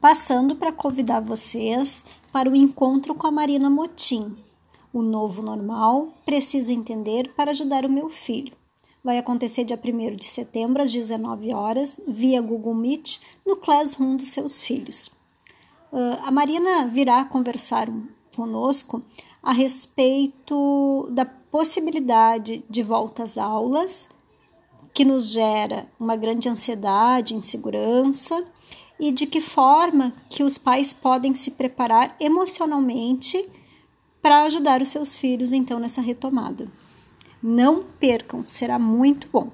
passando para convidar vocês para o encontro com a Marina Motim. O novo normal, preciso entender para ajudar o meu filho. Vai acontecer dia 1 de setembro, às 19 horas, via Google Meet, no Classroom dos seus filhos. Uh, a Marina virá conversar conosco a respeito da possibilidade de volta às aulas, que nos gera uma grande ansiedade, insegurança, e de que forma que os pais podem se preparar emocionalmente para ajudar os seus filhos então nessa retomada. Não percam, será muito bom.